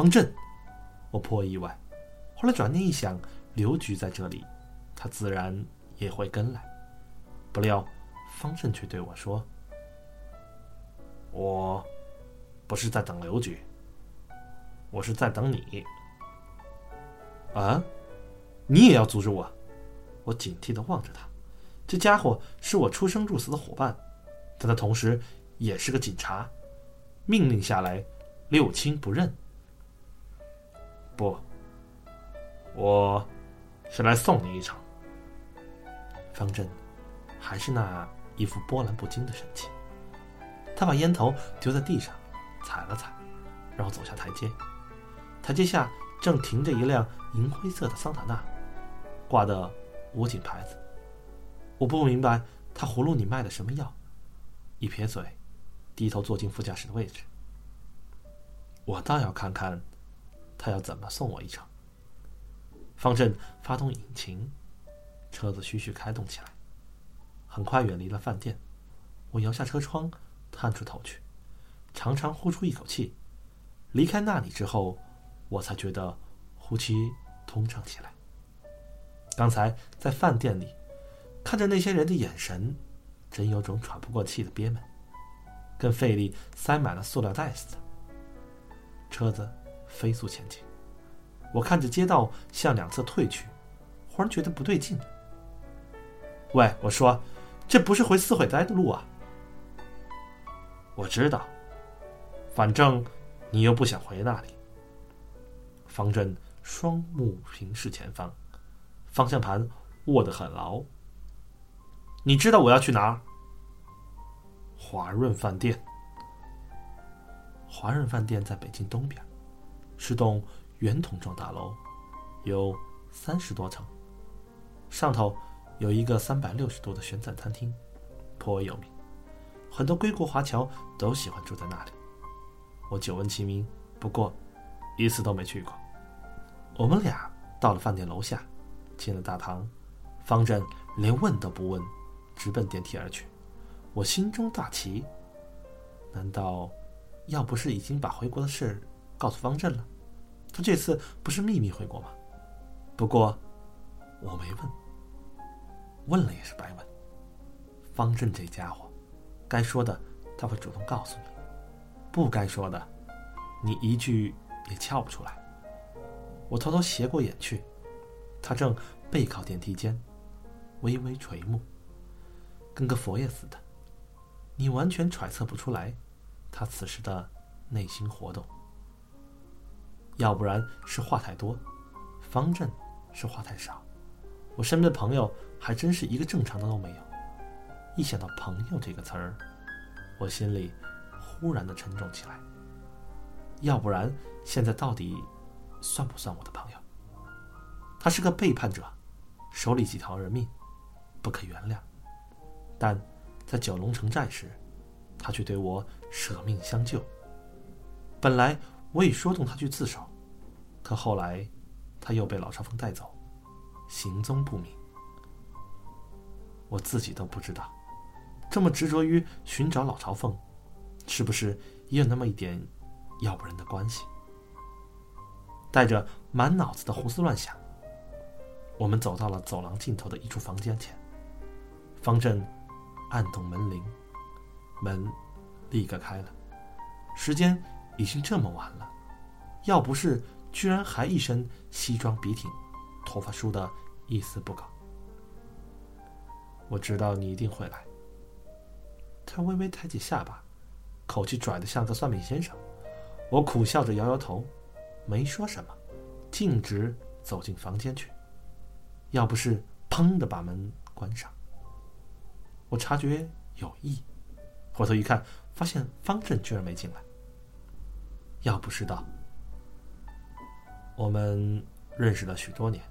方正，我颇意外。后来转念一想，刘局在这里，他自然也会跟来。不料方正却对我说：“我不是在等刘局，我是在等你。”啊，你也要阻止我？我警惕的望着他，这家伙是我出生入死的伙伴，但他同时也是个警察，命令下来，六亲不认。不，我是来送你一程。方正还是那一副波澜不惊的神情，他把烟头丢在地上，踩了踩，然后走下台阶。台阶下正停着一辆银灰色的桑塔纳，挂的。武警牌子，我不明白他葫芦里卖的什么药。一撇嘴，低头坐进副驾驶的位置。我倒要看看，他要怎么送我一程。方正发动引擎，车子徐徐开动起来，很快远离了饭店。我摇下车窗，探出头去，长长呼出一口气。离开那里之后，我才觉得呼吸通畅起来。刚才在饭店里，看着那些人的眼神，真有种喘不过气的憋闷，跟肺里塞满了塑料袋似的。车子飞速前进，我看着街道向两侧退去，忽然觉得不对劲。喂，我说，这不是回四惠斋的路啊！我知道，反正你又不想回那里。方正双目平视前方。方向盘握得很牢。你知道我要去哪儿？华润饭店。华润饭店在北京东边，是栋圆筒状大楼，有三十多层，上头有一个三百六十度的旋转餐厅，颇为有名，很多归国华侨都喜欢住在那里。我久闻其名，不过一次都没去过。我们俩到了饭店楼下。进了大堂，方正连问都不问，直奔电梯而去。我心中大奇，难道要不是已经把回国的事告诉方正了，他这次不是秘密回国吗？不过我没问，问了也是白问。方正这家伙，该说的他会主动告诉你，不该说的，你一句也撬不出来。我偷偷斜过眼去。他正背靠电梯间，微微垂目，跟个佛爷似的。你完全揣测不出来，他此时的内心活动。要不然是话太多，方正是话太少。我身边的朋友还真是一个正常的都没有。一想到“朋友”这个词儿，我心里忽然的沉重起来。要不然，现在到底算不算我的朋友？他是个背叛者，手里几条人命，不可原谅。但在九龙城寨时，他却对我舍命相救。本来我已说动他去自首，可后来他又被老朝奉带走，行踪不明。我自己都不知道，这么执着于寻找老朝奉，是不是也有那么一点要不人的关系？带着满脑子的胡思乱想。我们走到了走廊尽头的一处房间前，方正按动门铃，门立刻开了。时间已经这么晚了，要不是居然还一身西装笔挺，头发梳得一丝不苟，我知道你一定会来。他微微抬起下巴，口气拽得像个算命先生。我苦笑着摇摇头，没说什么，径直走进房间去。要不是砰的把门关上，我察觉有异，回头一看，发现方正居然没进来。要不是道，我们认识了许多年，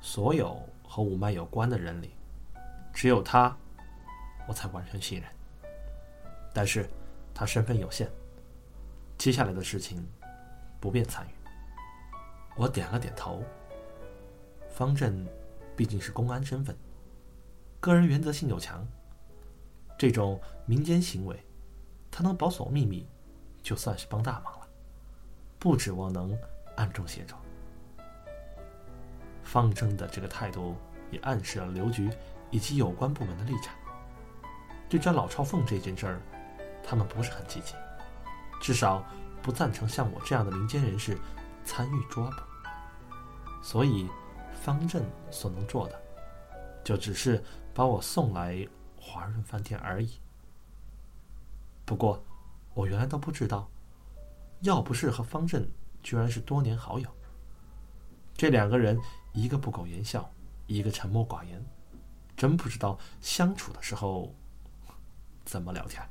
所有和五脉有关的人里，只有他，我才完全信任。但是，他身份有限，接下来的事情不便参与。我点了点头。方正毕竟是公安身份，个人原则性又强。这种民间行为，他能保守秘密，就算是帮大忙了。不指望能暗中协助。方正的这个态度也暗示了刘局以及有关部门的立场。对抓老朝奉这件事儿，他们不是很积极，至少不赞成像我这样的民间人士参与抓捕。所以，方正所能做的，就只是把我送来华润饭店而已。不过，我原来都不知道，要不是和方正居然是多年好友。这两个人，一个不苟言笑，一个沉默寡言，真不知道相处的时候怎么聊天。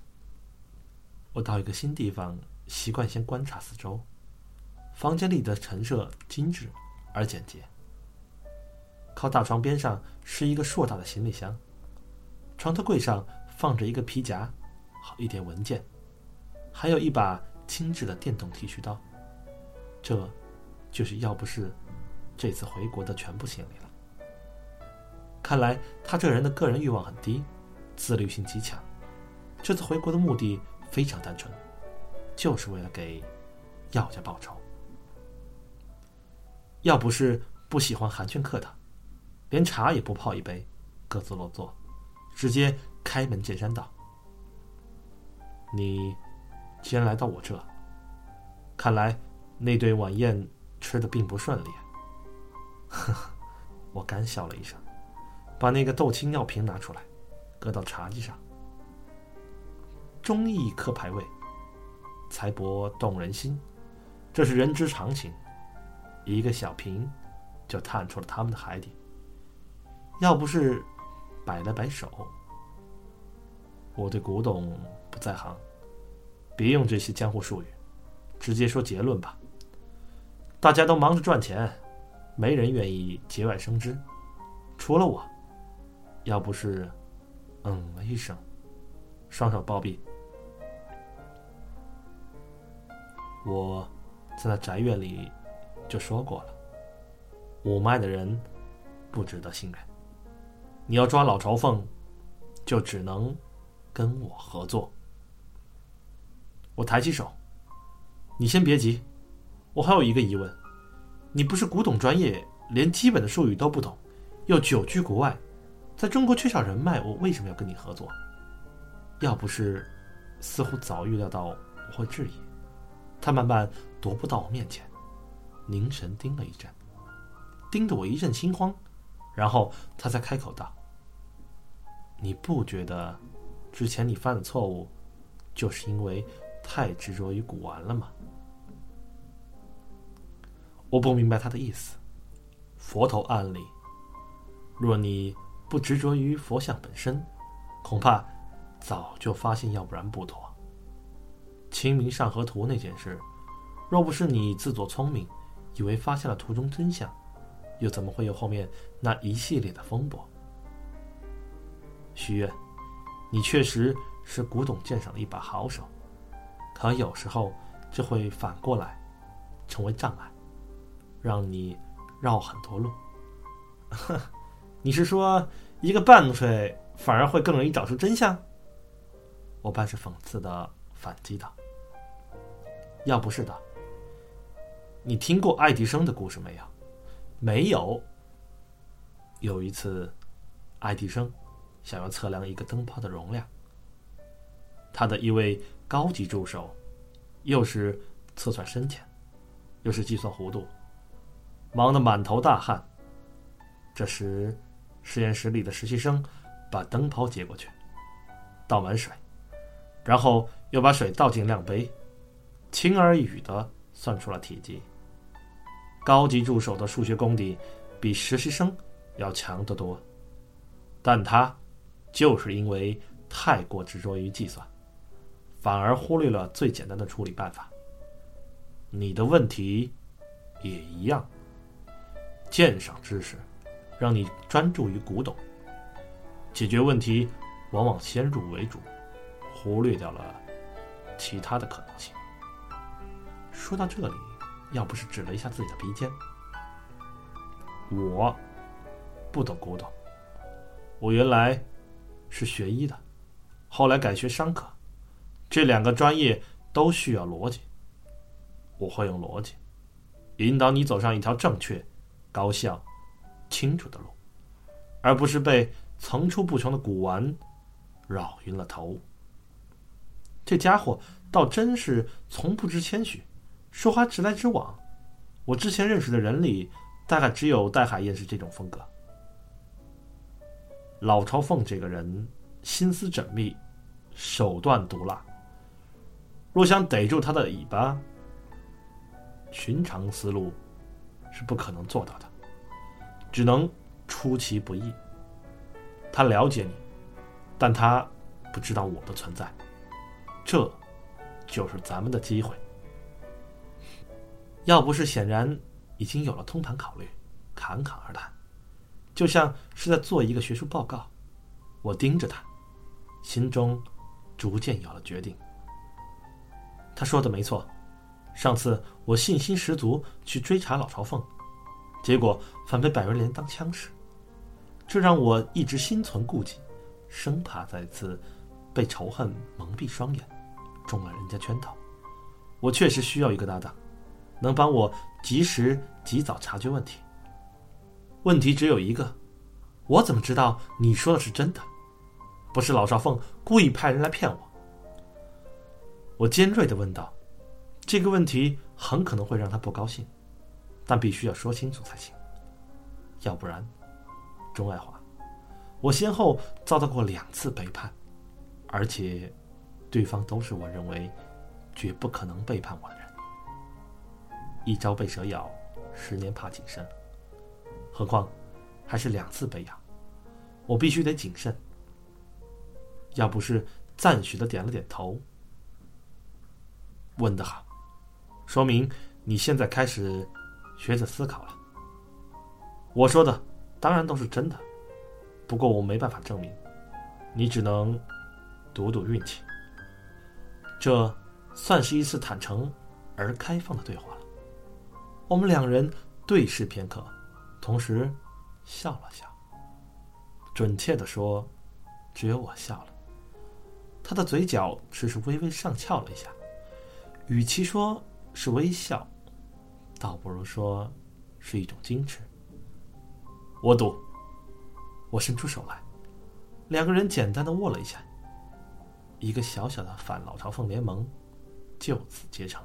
我到一个新地方，习惯先观察四周。房间里的陈设精致而简洁。靠大床边上是一个硕大的行李箱，床头柜上放着一个皮夹。好一点文件，还有一把精致的电动剃须刀。这，就是要不是这次回国的全部行李了。看来他这人的个人欲望很低，自律性极强。这次回国的目的非常单纯，就是为了给药家报仇。要不是不喜欢寒暄客套，连茶也不泡一杯，各自落座，直接开门见山道。你既然来到我这，看来那顿晚宴吃的并不顺利。呵呵，我干笑了一声，把那个豆青药瓶拿出来，搁到茶几上。忠义刻牌位，财帛动人心，这是人之常情。一个小瓶，就探出了他们的海底。要不是摆了摆手。我对古董不在行，别用这些江湖术语，直接说结论吧。大家都忙着赚钱，没人愿意节外生枝，除了我。要不是，嗯了一声，双手抱臂，我在那宅院里就说过了，五脉的人不值得信任。你要抓老朝奉，就只能。跟我合作。我抬起手，你先别急，我还有一个疑问：你不是古董专业，连基本的术语都不懂，又久居国外，在中国缺少人脉，我为什么要跟你合作？要不是，似乎早预料到我会质疑，他慢慢踱步到我面前，凝神盯了一阵，盯得我一阵心慌，然后他才开口道：“你不觉得？”之前你犯的错误，就是因为太执着于古玩了吗？我不明白他的意思。佛头案例，若你不执着于佛像本身，恐怕早就发现，要不然不妥。《清明上河图》那件事，若不是你自作聪明，以为发现了图中真相，又怎么会有后面那一系列的风波？许愿。你确实是古董鉴赏的一把好手，可有时候就会反过来成为障碍，让你绕很多路。你是说一个半路睡反而会更容易找出真相？我半是讽刺的反击道：“要不是的，你听过爱迪生的故事没有？没有。有一次，爱迪生。”想要测量一个灯泡的容量，他的一位高级助手，又是测算深浅，又是计算弧度，忙得满头大汗。这时，实验室里的实习生把灯泡接过去，倒满水，然后又把水倒进量杯，轻而易举的算出了体积。高级助手的数学功底比实习生要强得多，但他。就是因为太过执着于计算，反而忽略了最简单的处理办法。你的问题也一样。鉴赏知识让你专注于古董，解决问题往往先入为主，忽略掉了其他的可能性。说到这里，要不是指了一下自己的鼻尖，我不懂古董，我原来。是学医的，后来改学商科，这两个专业都需要逻辑。我会用逻辑引导你走上一条正确、高效、清楚的路，而不是被层出不穷的古玩绕晕了头。这家伙倒真是从不知谦虚，说话直来直往。我之前认识的人里，大概只有戴海燕是这种风格。老朝凤这个人心思缜密，手段毒辣。若想逮住他的尾巴，寻常思路是不可能做到的，只能出其不意。他了解你，但他不知道我的存在。这，就是咱们的机会。要不是显然已经有了通盘考虑，侃侃而谈，就像是在做一个学术报告。我盯着他，心中逐渐有了决定。他说的没错，上次我信心十足去追查老朝奉，结果反被百瑞莲当枪使，这让我一直心存顾忌，生怕再次被仇恨蒙蔽双眼，中了人家圈套。我确实需要一个搭档。能帮我及时、及早察觉问题。问题只有一个，我怎么知道你说的是真的？不是老少凤故意派人来骗我？我尖锐的问道。这个问题很可能会让他不高兴，但必须要说清楚才行。要不然，钟爱华，我先后遭到过两次背叛，而且，对方都是我认为绝不可能背叛我的人。一朝被蛇咬，十年怕井绳。何况还是两次被咬，我必须得谨慎。要不是赞许的点了点头，问得好，说明你现在开始学着思考了。我说的当然都是真的，不过我没办法证明，你只能赌赌运气。这算是一次坦诚而开放的对话。我们两人对视片刻，同时笑了笑。准确的说，只有我笑了。他的嘴角只是微微上翘了一下，与其说是微笑，倒不如说是一种矜持。我赌。我伸出手来，两个人简单的握了一下，一个小小的反老朝奉联盟就此结成。